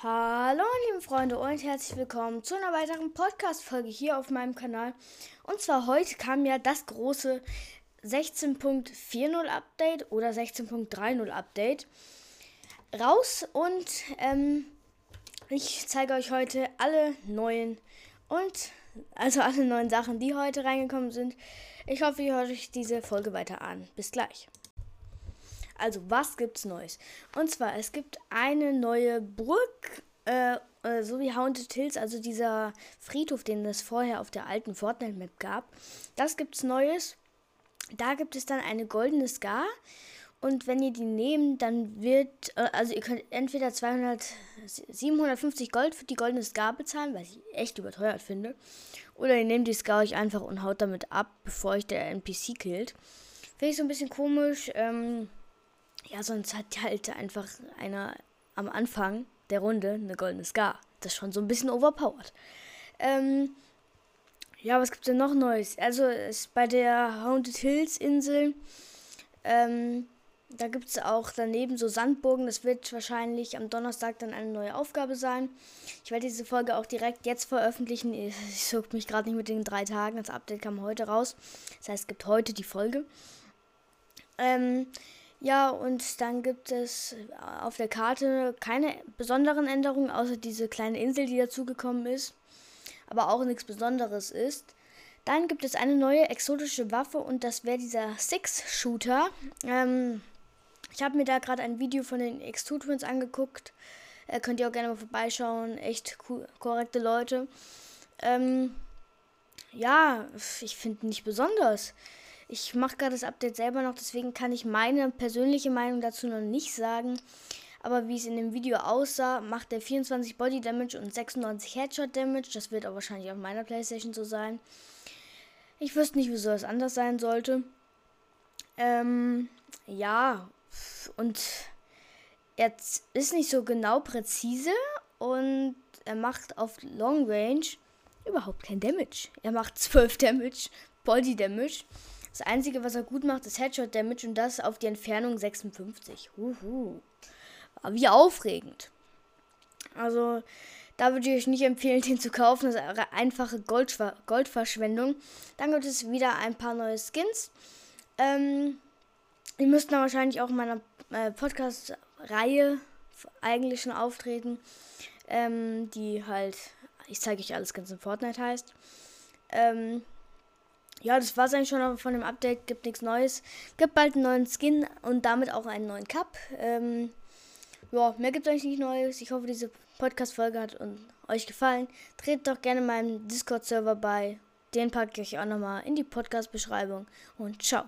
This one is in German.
Hallo liebe Freunde und herzlich willkommen zu einer weiteren Podcast-Folge hier auf meinem Kanal. Und zwar heute kam ja das große 16.40 Update oder 16.30 Update raus und ähm, ich zeige euch heute alle neuen und also alle neuen Sachen, die heute reingekommen sind. Ich hoffe, ihr hört euch diese Folge weiter an. Bis gleich. Also, was gibt's Neues? Und zwar, es gibt eine neue Burg, äh, äh, so wie Haunted Hills, also dieser Friedhof, den es vorher auf der alten Fortnite-Map gab. Das gibt's Neues. Da gibt es dann eine goldene Scar. Und wenn ihr die nehmt, dann wird, äh, also ihr könnt entweder 200, 750 Gold für die goldene Scar bezahlen, was ich echt überteuert finde. Oder ihr nehmt die Scar euch einfach und haut damit ab, bevor euch der NPC killt. Finde ich so ein bisschen komisch. Ähm, ja, sonst hat halt einfach einer am Anfang der Runde eine goldene Scar. Das ist schon so ein bisschen overpowered. Ähm, ja, was gibt's denn noch Neues? Also ist bei der Haunted Hills Insel, ähm, da gibt es auch daneben so Sandburgen. Das wird wahrscheinlich am Donnerstag dann eine neue Aufgabe sein. Ich werde diese Folge auch direkt jetzt veröffentlichen. Ich suche mich gerade nicht mit den drei Tagen. Das Update kam heute raus. Das heißt, es gibt heute die Folge. Ähm, ja, und dann gibt es auf der Karte keine besonderen Änderungen, außer diese kleine Insel, die dazugekommen ist. Aber auch nichts Besonderes ist. Dann gibt es eine neue exotische Waffe und das wäre dieser Six-Shooter. Ähm, ich habe mir da gerade ein Video von den X2 Twins angeguckt. Äh, könnt ihr auch gerne mal vorbeischauen. Echt korrekte Leute. Ähm, ja, ich finde nicht besonders. Ich mache gerade das Update selber noch, deswegen kann ich meine persönliche Meinung dazu noch nicht sagen. Aber wie es in dem Video aussah, macht er 24 Body Damage und 96 Headshot Damage. Das wird auch wahrscheinlich auf meiner Playstation so sein. Ich wüsste nicht, wieso es anders sein sollte. Ähm, ja, und er ist nicht so genau präzise und er macht auf Long Range überhaupt kein Damage. Er macht 12 Damage, Body Damage. Das Einzige, was er gut macht, ist Headshot Damage und das auf die Entfernung 56. Uhu. Wie aufregend. Also, da würde ich euch nicht empfehlen, den zu kaufen. Das ist eine einfache Goldver Goldverschwendung. Dann gibt es wieder ein paar neue Skins. Ähm, die müssten dann wahrscheinlich auch in meiner äh, Podcast-Reihe eigentlich schon auftreten. Ähm, die halt, ich zeige euch alles ganz in Fortnite heißt. Ähm, ja, das war es eigentlich schon von dem Update. Gibt nichts Neues. Gibt bald einen neuen Skin und damit auch einen neuen Cup. Ähm, ja, mehr gibt es eigentlich nicht Neues. Ich hoffe, diese Podcast-Folge hat euch gefallen. Tretet doch gerne meinem Discord-Server bei. Den packe ich euch auch nochmal in die Podcast-Beschreibung. Und ciao.